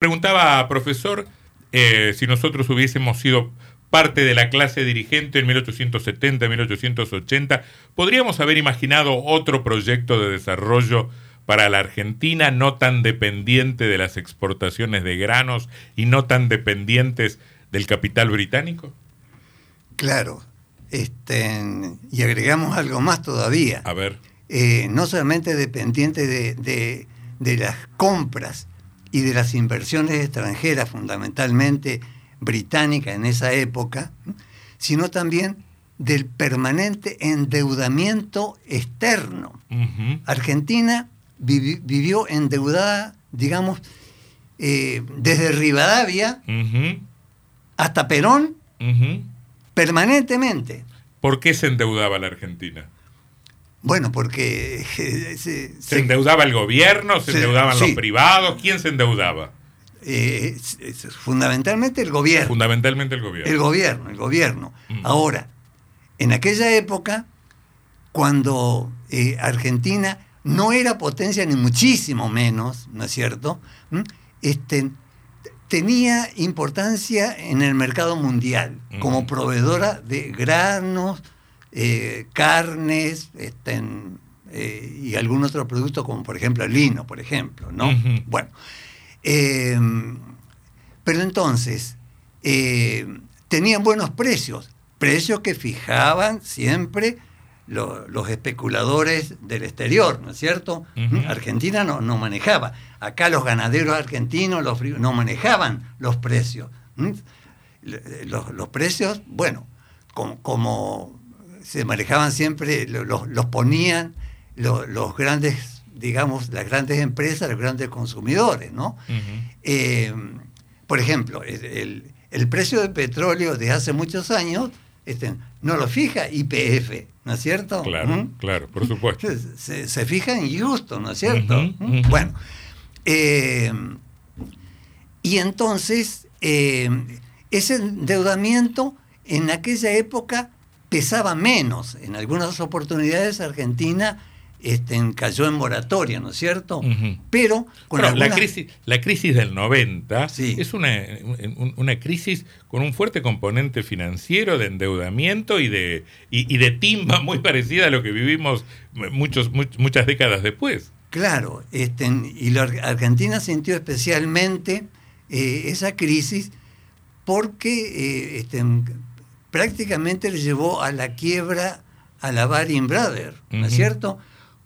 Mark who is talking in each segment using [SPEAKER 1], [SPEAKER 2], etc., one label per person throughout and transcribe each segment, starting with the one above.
[SPEAKER 1] Preguntaba, profesor, eh, si nosotros hubiésemos sido parte de la clase dirigente en 1870, 1880, ¿podríamos haber imaginado otro proyecto de desarrollo para la Argentina no tan dependiente de las exportaciones de granos y no tan dependientes del capital británico?
[SPEAKER 2] Claro. Este, y agregamos algo más todavía.
[SPEAKER 1] A ver.
[SPEAKER 2] Eh, no solamente dependiente de, de las compras y de las inversiones extranjeras, fundamentalmente británicas en esa época, sino también del permanente endeudamiento externo. Argentina vivió endeudada, digamos, eh, desde Rivadavia hasta Perón, permanentemente.
[SPEAKER 1] ¿Por qué se endeudaba la Argentina?
[SPEAKER 2] Bueno, porque...
[SPEAKER 1] Se, endeudaba el gobierno? ¿Se, endeudaban los privados? ¿Quién se endeudaba?
[SPEAKER 2] Eh, fundamentalmente el gobierno.
[SPEAKER 1] Fundamentalmente el gobierno.
[SPEAKER 2] El gobierno, el gobierno. Ahora, en aquella época, cuando eh, Argentina no era potencia ni muchísimo menos, ¿no es cierto? ¿Mm? Este, tenía importancia en el mercado mundial como proveedora de granos, eh, carnes este, eh, y algún otro producto como por ejemplo el lino, por ejemplo, ¿no? Bueno, em, pero entonces eh, tenían buenos precios, precios que fijaban siempre los especuladores del exterior, ¿no es cierto? Argentina no, no, manejaba. Acá los ganaderos argentinos los, no manejaban los precios. Los, precios, bueno, como se manejaban siempre, los, ponían los, grandes, digamos, las grandes empresas, los grandes consumidores, ¿no? Eh, por ejemplo, el, precio del petróleo de hace muchos años este, no lo fija IPF, ¿no es cierto?
[SPEAKER 1] Claro, claro, por supuesto.
[SPEAKER 2] Se, fija en justo, ¿no es cierto? Bueno, eh, y entonces eh, ese endeudamiento en aquella época pesaba menos. En algunas oportunidades Argentina este, cayó en moratoria, ¿no es cierto? Pero
[SPEAKER 1] con la, crisis, la crisis del 90 es una, una, crisis con un fuerte componente financiero, de endeudamiento y de, y, de timba muy parecida a lo que vivimos muchos, muchas décadas después.
[SPEAKER 2] Claro, este, y la Argentina sintió especialmente eh, esa crisis porque eh, este, prácticamente le llevó a la quiebra a la Baring Brothers, ¿no es cierto?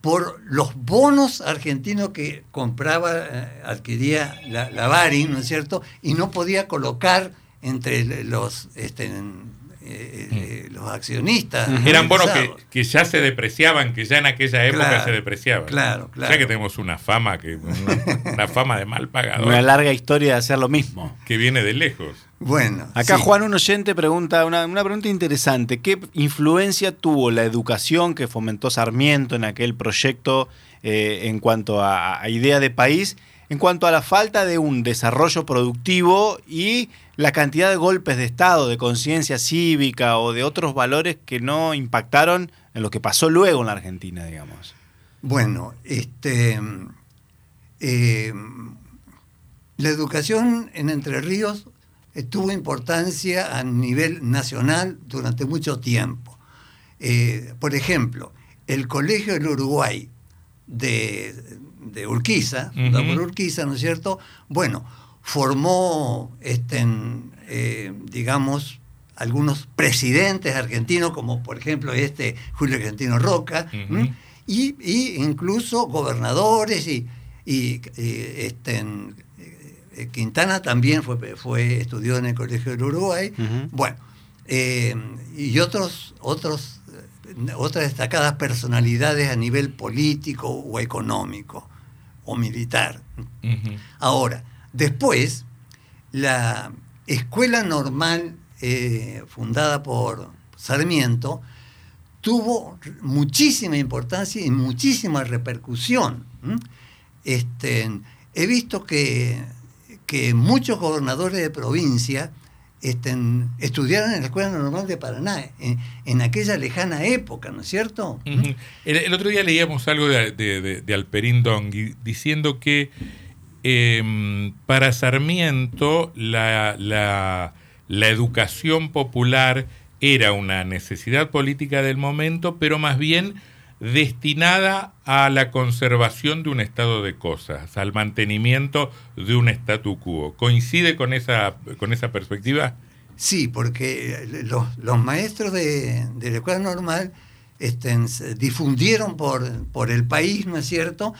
[SPEAKER 2] Por los bonos argentinos que compraba, eh, adquiría la, la Baring, ¿no es cierto? Y no podía colocar entre los este, eh, eh, los accionistas.
[SPEAKER 1] Eran bonos que, ya se depreciaban, que ya en aquella época se depreciaban.
[SPEAKER 2] Claro, claro.
[SPEAKER 1] Ya que tenemos una fama, que una, fama de mal pagador.
[SPEAKER 3] Una larga historia de hacer lo mismo.
[SPEAKER 1] Que viene de lejos.
[SPEAKER 2] Bueno.
[SPEAKER 3] Acá Juan, un oyente, pregunta una, pregunta interesante. ¿Qué influencia tuvo la educación que fomentó Sarmiento en aquel proyecto eh, en cuanto a, a idea de país? En cuanto a la falta de un desarrollo productivo y la cantidad de golpes de Estado, de conciencia cívica o de otros valores que no impactaron en lo que pasó luego en la Argentina, digamos.
[SPEAKER 2] Bueno, este, eh, la educación en Entre Ríos tuvo importancia a nivel nacional durante mucho tiempo. Eh, por ejemplo, el Colegio del Uruguay de, Urquiza, por Urquiza, ¿no es cierto? Bueno, formó, este, eh, digamos, algunos presidentes argentinos, como por ejemplo este Julio Argentino Roca, y, incluso gobernadores y, este, eh, Quintana también fue, fue, estudió en el Colegio del Uruguay. Bueno, eh, y otros, otros, otras destacadas personalidades a nivel político o económico o militar. Ahora, Después, la escuela normal eh, fundada por Sarmiento tuvo muchísima importancia y muchísima repercusión. Este, he visto que, muchos gobernadores de provincia este, estudiaron en la Escuela Normal de Paraná, en, aquella lejana época, ¿no es cierto?
[SPEAKER 1] el, otro día leíamos algo de, de, de Alperín Dongui diciendo que em, para Sarmiento la, la, la educación popular era una necesidad política del momento, pero más bien destinada a la conservación de un estado de cosas, al mantenimiento de un statu quo. ¿Coincide con esa, con esa perspectiva?
[SPEAKER 2] Sí, porque los, los maestros de, de, la escuela normal estén, difundieron por, por el país, ¿no es cierto?,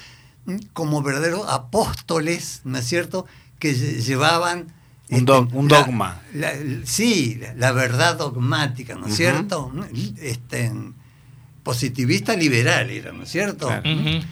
[SPEAKER 2] como verdaderos apóstoles, ¿no es cierto?, que llevaban...
[SPEAKER 3] Un, do, este, un dogma.
[SPEAKER 2] La, la, sí, la verdad dogmática, ¿no es uh -huh. cierto? Este, positivista liberal era, ¿no es cierto?
[SPEAKER 3] Claro. Uh -huh.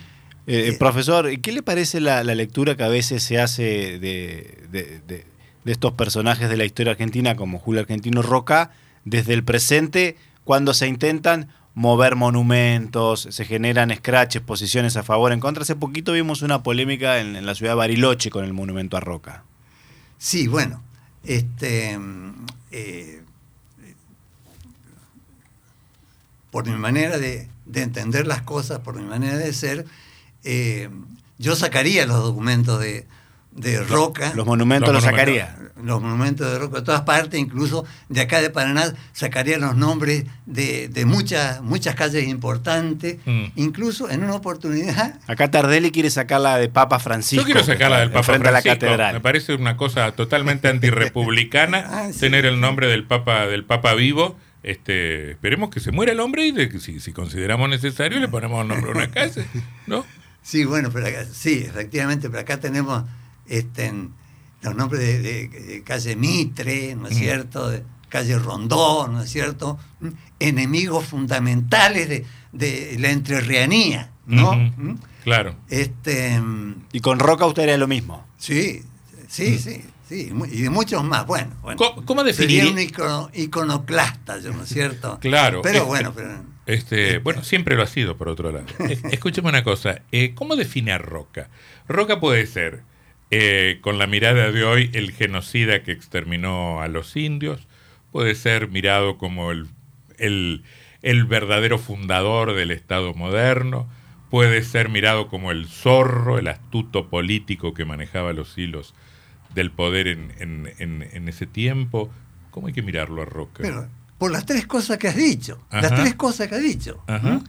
[SPEAKER 3] eh, profesor, ¿qué le parece la, la, lectura que a veces se hace de, de, de, de, estos personajes de la historia argentina como Julio Argentino Roca desde el presente cuando se intentan mover monumentos, se generan scratches, posiciones a favor, en contra? Hace poquito vimos una polémica en, en la ciudad de Bariloche con el monumento a Roca.
[SPEAKER 2] Sí, bueno, este... Eh, por mi manera de, de, entender las cosas, por mi manera de ser, eh, yo sacaría los documentos de, de Roca.
[SPEAKER 3] Los, los monumentos los, sacaría.
[SPEAKER 2] Los monumentos de Roca de todas partes, incluso de acá de Paraná, sacaría los nombres de, de muchas, muchas calles importantes, mm. incluso en una oportunidad.
[SPEAKER 3] Acá Tardelli quiere sacarla de Papa Francisco.
[SPEAKER 1] Yo quiero sacarla del Papa
[SPEAKER 3] frente
[SPEAKER 1] Francisco.
[SPEAKER 3] A la catedral.
[SPEAKER 1] Me parece una cosa totalmente antirrepublicana ah, sí. tener el nombre del Papa, del Papa vivo. Este, esperemos que se muera el hombre y de que si, si consideramos necesario le ponemos el nombre a una casa, ¿no?
[SPEAKER 2] Sí, bueno, pero acá, sí, efectivamente, pero acá tenemos este, los nombres de, de, de calle Mitre, ¿no es mm. cierto? De calle Rondón, ¿no es cierto? Enemigos fundamentales de, de la entrerrianía, ¿no?
[SPEAKER 1] Mm -hmm. Claro.
[SPEAKER 2] Este,
[SPEAKER 3] y con Roca usted era lo mismo.
[SPEAKER 2] Sí, sí, mm. sí. Sí, y de muchos más. Bueno, bueno
[SPEAKER 1] ¿cómo, cómo?
[SPEAKER 2] Sería un icono, iconoclasta, ¿no es cierto?
[SPEAKER 1] Claro.
[SPEAKER 2] Pero este, bueno, pero,
[SPEAKER 1] este, este, bueno, siempre lo ha sido, por otro lado. Escúcheme una cosa. Eh, ¿Cómo define a Roca? Roca puede ser, eh, con la mirada de hoy, el genocida que exterminó a los indios. Puede ser mirado como el, el, el verdadero fundador del Estado moderno. Puede ser mirado como el zorro, el astuto político que manejaba los hilos del poder en, en, en, en, ese tiempo. ¿Cómo hay que mirarlo a Roca?
[SPEAKER 2] Pero, por las tres cosas que has dicho. Ajá. Las tres cosas que has dicho.
[SPEAKER 1] Ajá.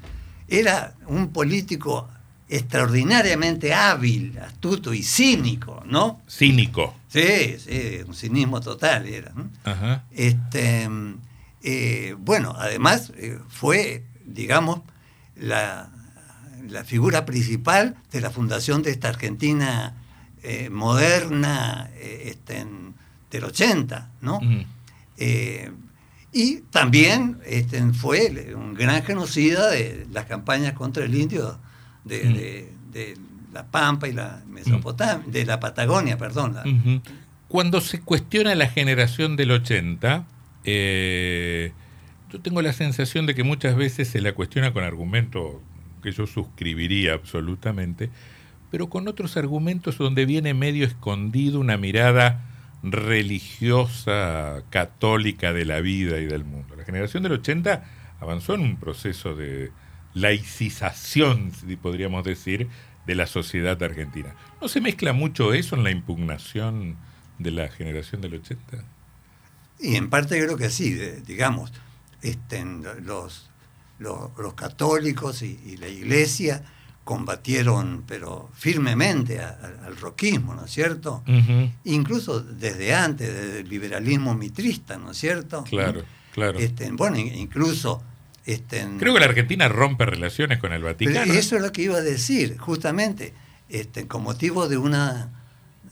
[SPEAKER 2] Era un político extraordinariamente hábil, astuto y cínico, ¿no?
[SPEAKER 1] Cínico.
[SPEAKER 2] Sí, sí, un cinismo total era. Este, eh, bueno, además eh, fue, digamos, la, la figura principal de la fundación de esta Argentina eh, moderna eh, este, del 80, ¿no? Uh -huh. eh, y también este, fue un gran genocida de las campañas contra el indio de, uh -huh. de, de la Pampa y la Mesopotamia, uh -huh. de la Patagonia, perdón. La...
[SPEAKER 1] Cuando se cuestiona la generación del 80, eh, yo tengo la sensación de que muchas veces se la cuestiona con argumentos que yo suscribiría absolutamente, pero con otros argumentos donde viene medio escondido una mirada religiosa, católica de la vida y del mundo. La generación del 80 avanzó en un proceso de laicización, si podríamos decir, de la sociedad argentina. ¿No se mezcla mucho eso en la impugnación de la generación del 80?
[SPEAKER 2] Y en parte creo que sí, digamos, este, los, los, católicos y la iglesia combatieron, pero firmemente, a, a, al roquismo, ¿no es cierto? Uh -huh. Incluso desde antes, desde el liberalismo mitrista, ¿no es cierto?
[SPEAKER 1] Claro, claro.
[SPEAKER 2] Este, bueno, incluso... Este,
[SPEAKER 1] Creo que la Argentina rompe relaciones con el Vaticano.
[SPEAKER 2] eso es lo que iba a decir, justamente, este, con motivo de una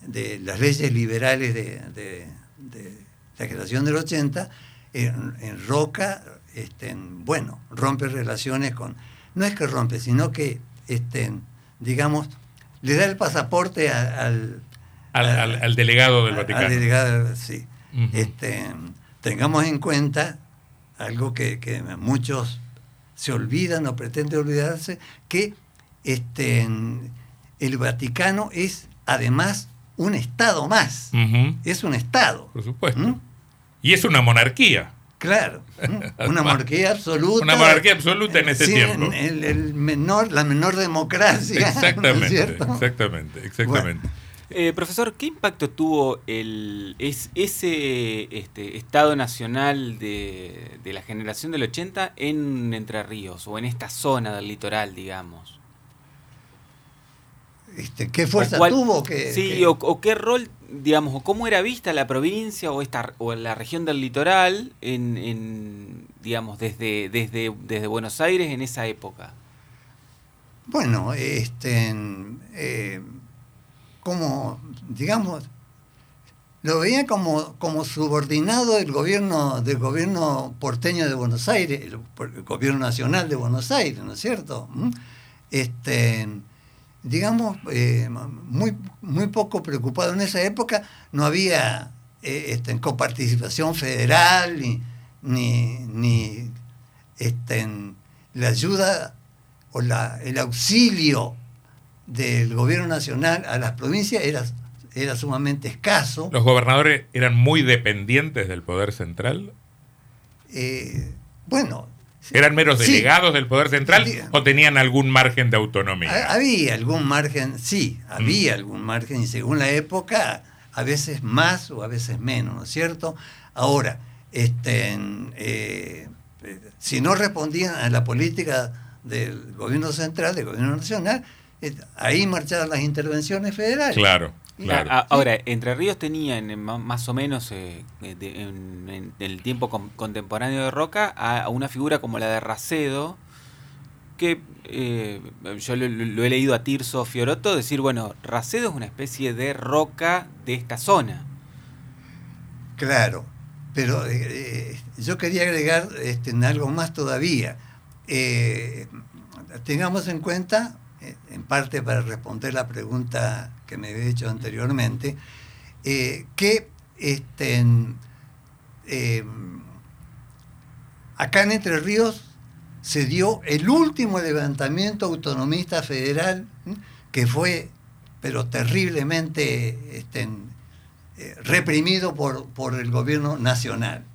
[SPEAKER 2] de las leyes liberales de, de, de la generación del 80, en, en Roca, este, bueno, rompe relaciones con... No es que rompe, sino que este, digamos, le da el pasaporte a, al,
[SPEAKER 1] al, al, al, delegado del Vaticano.
[SPEAKER 2] Al delegado, sí. Uh -huh. este, tengamos en cuenta algo que, que, muchos se olvidan o pretenden olvidarse, que este, el Vaticano es además un Estado más. Uh -huh. Es un Estado.
[SPEAKER 1] Por supuesto. ¿Mm? Y es una monarquía.
[SPEAKER 2] Claro, una monarquía absoluta.
[SPEAKER 1] Una monarquía absoluta en ese
[SPEAKER 2] sí,
[SPEAKER 1] tiempo.
[SPEAKER 2] El, el, menor, la menor democracia.
[SPEAKER 1] Exactamente, ¿no es exactamente, exactamente. Bueno.
[SPEAKER 4] Eh, profesor, ¿qué impacto tuvo el, es, ese este, Estado Nacional de, la generación del 80 en Entre Ríos o en esta zona del litoral, digamos?
[SPEAKER 2] Este, ¿Qué fuerza tuvo? Que,
[SPEAKER 4] sí, O, qué rol, digamos, o cómo era vista la provincia o, esta, o la región del litoral en, digamos, desde, desde, desde Buenos Aires en esa época.
[SPEAKER 2] Bueno, este, eh, como, digamos, lo veía como, como subordinado del gobierno, del gobierno porteño de Buenos Aires, el, gobierno nacional de Buenos Aires, ¿no es cierto? ¿Mm? Este, digamos, eh, muy, muy poco preocupado. En esa época no había eh, este, coparticipación federal ni, ni, ni este, la ayuda o la, el auxilio del gobierno nacional a las provincias era, era sumamente escaso.
[SPEAKER 1] ¿Los gobernadores eran muy dependientes del poder central?
[SPEAKER 2] Eh, bueno.
[SPEAKER 1] ¿Eran meros delegados del poder central o tenían algún margen de autonomía?
[SPEAKER 2] Había algún margen, sí, había mm. algún margen y según la época, a veces más o a veces menos, ¿no es cierto? Ahora, este, eh, si no respondían a la política del gobierno central, del gobierno nacional, ahí marchaban las intervenciones federales.
[SPEAKER 1] Claro. Claro.
[SPEAKER 4] Ahora, Entre Ríos tenía más o menos eh, en, el tiempo contemporáneo de Roca a, una figura como la de Racedo, que eh, yo lo, he leído a Tirso Fioroto decir, bueno, Racedo es una especie de roca de esta zona.
[SPEAKER 2] Claro, pero eh, yo quería agregar este, algo más todavía. tengamos en cuenta eh, en parte para responder la pregunta que me había hecho anteriormente, eh, que este, eh, acá en Entre Ríos se dio el último levantamiento autonomista federal, que fue, pero terriblemente este, reprimido por, por el gobierno nacional.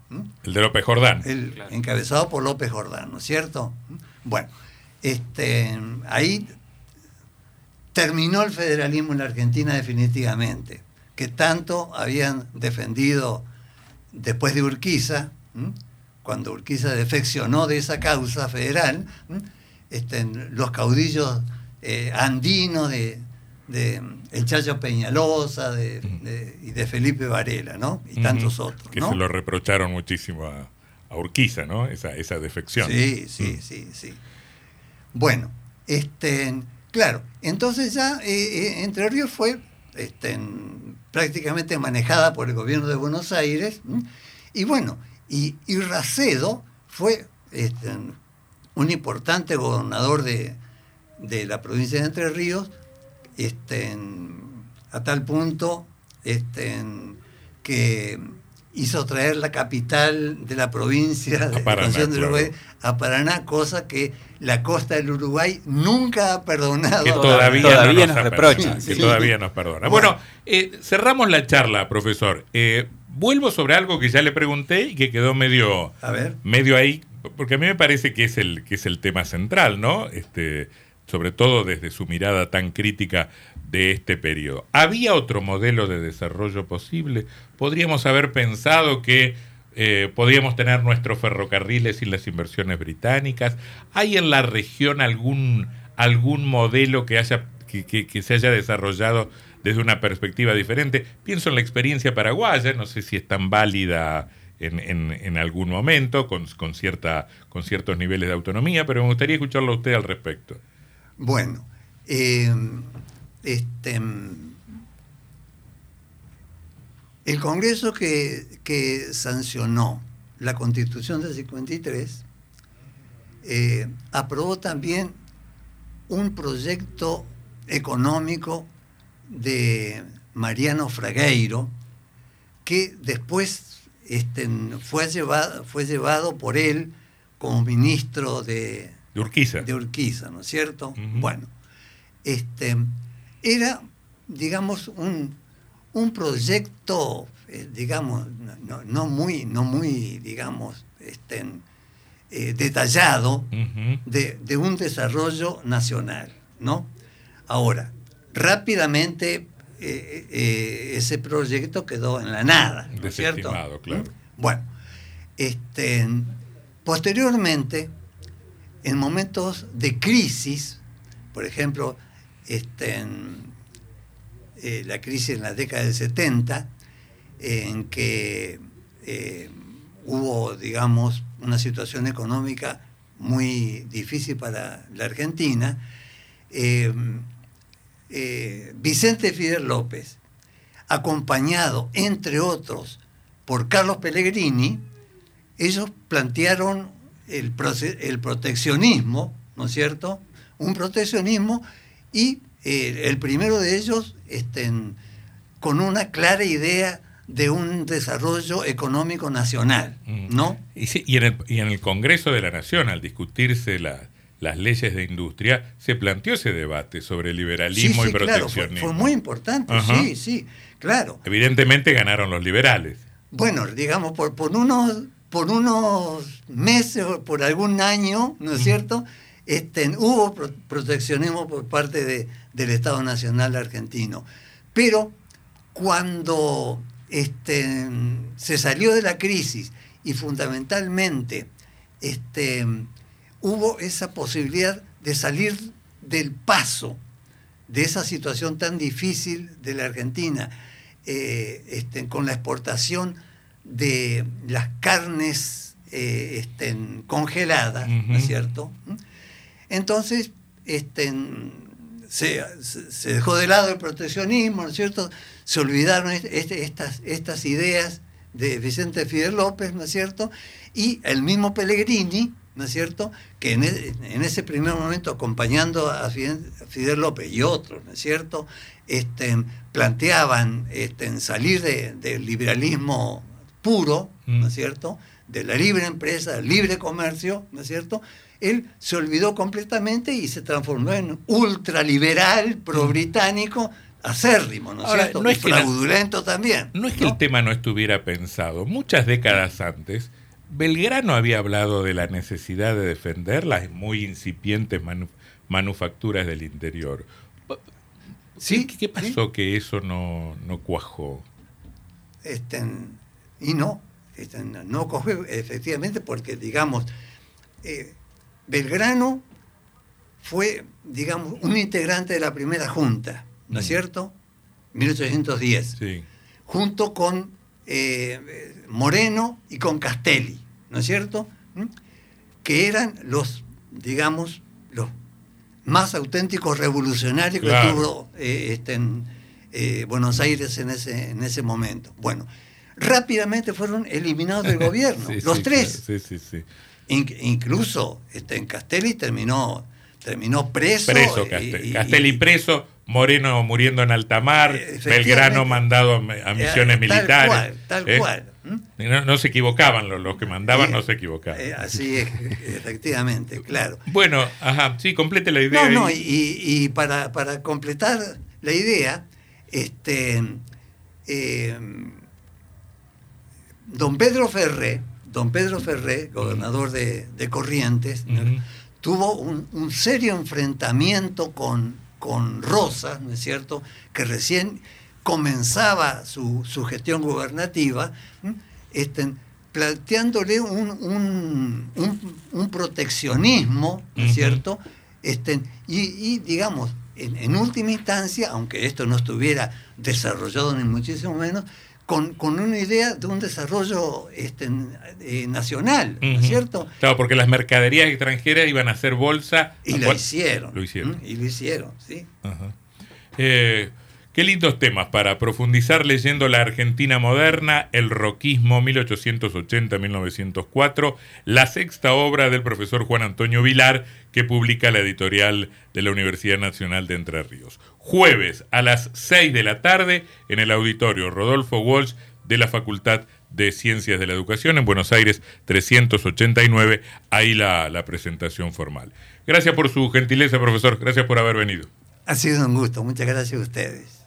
[SPEAKER 1] El de López Jordán.
[SPEAKER 2] El, Encabezado por López Jordán, ¿no es cierto? Bueno, este, ahí terminó el federalismo en la Argentina definitivamente, que tanto habían defendido después de Urquiza, cuando Urquiza defeccionó de esa causa federal, este, los caudillos eh, andinos de, el Chacho Peñalosa y de Felipe Varela, ¿no? Y tantos otros.
[SPEAKER 1] Que se lo reprocharon muchísimo a, Urquiza, ¿no? Esa, esa defección.
[SPEAKER 2] Sí, sí, sí, sí. Bueno, este, Claro, entonces ya eh, eh, Entre Ríos fue este, prácticamente manejada por el gobierno de Buenos Aires, y bueno, y, Racedo fue este, un importante gobernador de, la provincia de Entre Ríos, este, a tal punto que hizo traer la capital de la provincia de, Paraná, Uruguay a Paraná, cosa que la costa del Uruguay nunca ha perdonado.
[SPEAKER 1] Que todavía, nos, reprocha. Que todavía nos perdona. Bueno, eh, cerramos la charla, profesor. Eh, vuelvo sobre algo que ya le pregunté y que quedó medio, medio ahí, porque a mí me parece que es el, que es el tema central, ¿no? Este, sobre todo desde su mirada tan crítica de este periodo. ¿Había otro modelo de desarrollo posible? ¿Podríamos haber pensado que eh, podríamos tener nuestros ferrocarriles sin las inversiones británicas? ¿Hay en la región algún, algún modelo que, haya, que, se haya desarrollado desde una perspectiva diferente? Pienso en la experiencia paraguaya, no sé si es tan válida en, en, algún momento, con, con, cierta, con ciertos niveles de autonomía, pero me gustaría escucharlo a usted al respecto.
[SPEAKER 2] Bueno, eh, este, el Congreso que, sancionó la Constitución del 53 eh, aprobó también un proyecto económico de Mariano Fragueiro que después este, fue, llevado, fue llevado por él como ministro de,
[SPEAKER 1] de Urquiza.
[SPEAKER 2] De Urquiza, ¿no es cierto? Bueno, este, era, digamos, un, un proyecto, eh, digamos, no, muy, no muy, digamos, este, eh, detallado de, un desarrollo nacional, ¿no? Ahora, rápidamente eh, ese proyecto quedó en la nada, ¿no es cierto?
[SPEAKER 1] Desestimado, claro.
[SPEAKER 2] Bueno, este, posteriormente, en momentos de crisis, por ejemplo, este, en, eh, la crisis en la década del 70, en que eh, hubo, digamos, una situación económica muy difícil para la Argentina, eh, Vicente Fidel López, acompañado, entre otros, por Carlos Pellegrini, ellos plantearon el, el proteccionismo, ¿no es cierto? Un proteccionismo y eh, el primero de ellos este, con una clara idea de un desarrollo económico nacional,
[SPEAKER 1] Mm.
[SPEAKER 2] ¿no?
[SPEAKER 1] Y, sí, y en el, y en el Congreso de la Nación, al discutirse la- las leyes de industria, se planteó ese debate sobre liberalismo y
[SPEAKER 2] claro, fue,
[SPEAKER 1] proteccionismo.
[SPEAKER 2] fue muy importante,
[SPEAKER 1] Ajá.
[SPEAKER 2] sí, sí, claro.
[SPEAKER 1] Evidentemente ganaron los liberales.
[SPEAKER 2] Bueno, digamos, por, por, unos, por unos meses o por algún año, ¿no es cierto? Este, hubo pro- proteccionismo por parte de- del Estado Nacional Argentino. Pero cuando este, se salió de la crisis y fundamentalmente este, hubo esa posibilidad de salir del paso de esa situación tan difícil de la Argentina, eh, este, con la exportación de las carnes eh, este, congeladas, ¿no es cierto? Entonces, este, se, se- dejó de lado el proteccionismo, ¿no es cierto? Se olvidaron est- este- estas, estas ideas de Vicente Fidel López, ¿no es cierto? Y el mismo Pellegrini, ¿no es cierto? Que en, e- en ese primer momento, acompañando a Fidel, a Fidel López y otros, ¿no es cierto? Este, planteaban este, salir de- del liberalismo puro, ¿no
[SPEAKER 1] Mm.
[SPEAKER 2] es cierto? De la libre empresa, del libre comercio, ¿no es cierto? Él se olvidó completamente y se transformó en ultraliberal, pro-británico, acérrimo, ¿no es
[SPEAKER 1] Ahora,
[SPEAKER 2] cierto?
[SPEAKER 1] no
[SPEAKER 2] y
[SPEAKER 1] la-
[SPEAKER 2] fraudulento también.
[SPEAKER 1] No es que el tema no estuviera pensado. Muchas décadas antes, Belgrano había hablado de la necesidad de defender las muy incipientes manu- manufacturas del interior.
[SPEAKER 2] Sí,
[SPEAKER 1] ¿Qué, qué pasó que eso no, no cuajó?
[SPEAKER 2] Este, y no, este, no cogió efectivamente porque, digamos, eh, Belgrano fue, digamos, un integrante de la primera junta, ¿no es
[SPEAKER 1] Mm.
[SPEAKER 2] cierto? 1810,
[SPEAKER 1] Sí.
[SPEAKER 2] junto con eh, Moreno y con Castelli, ¿no es cierto? ¿Mm? Que eran los, digamos, los más auténticos revolucionarios
[SPEAKER 1] Claro.
[SPEAKER 2] que tuvo eh, este, en, eh, Buenos Aires en ese, en ese momento. Bueno, rápidamente fueron eliminados del gobierno,
[SPEAKER 1] Sí,
[SPEAKER 2] los
[SPEAKER 1] sí,
[SPEAKER 2] tres.
[SPEAKER 1] claro. Sí, sí, sí.
[SPEAKER 2] In- incluso este, en Castelli terminó, terminó preso.
[SPEAKER 1] Castelli.
[SPEAKER 2] y-
[SPEAKER 1] Castelli preso, Moreno muriendo en alta mar,
[SPEAKER 2] Eh, efectivamente.
[SPEAKER 1] Belgrano mandado a, a misiones
[SPEAKER 2] Eh,
[SPEAKER 1] militares.
[SPEAKER 2] Tal cual, tal
[SPEAKER 1] ¿eh?
[SPEAKER 2] cual.
[SPEAKER 1] No, no se equivocaban, los, los que mandaban
[SPEAKER 2] Eh,
[SPEAKER 1] no se equivocaban.
[SPEAKER 2] Eh, así es, efectivamente, claro.
[SPEAKER 1] Bueno, ajá, sí, complete la idea.
[SPEAKER 2] No, no, y, y para, para completar la idea, este, eh, don Pedro Ferré, don Pedro Ferré, gobernador de, de Corrientes, tuvo un, un serio enfrentamiento con, con Rosas, ¿no es cierto?, que recién comenzaba su, su gestión gubernativa, este, planteándole un, un- un- un proteccionismo, ¿no es cierto?, este, y, y, digamos, en, en última instancia, aunque esto no estuviera desarrollado ni muchísimo menos, con, con una idea de un desarrollo este, eh, nacional, ¿no es cierto?
[SPEAKER 1] Claro, porque las mercaderías extranjeras iban a hacer bolsa.
[SPEAKER 2] Y
[SPEAKER 1] ¿A
[SPEAKER 2] lo
[SPEAKER 1] cuál-
[SPEAKER 2] hicieron.
[SPEAKER 1] Lo hicieron.
[SPEAKER 2] Y lo hicieron, sí.
[SPEAKER 1] Ajá. Eh, qué lindos temas para profundizar leyendo la Argentina moderna, el roquismo 1880-1904, la sexta obra del profesor Juan Antonio Vilar que publica la editorial de la Universidad Nacional de Entre Ríos. Jueves a las 6 de la tarde en el auditorio Rodolfo Walsh de la Facultad de Ciencias de la Educación en Buenos Aires 389, ahí la, la presentación formal. Gracias por su gentileza, profesor, gracias por haber venido.
[SPEAKER 2] Ha sido un gusto. Muchas gracias a ustedes.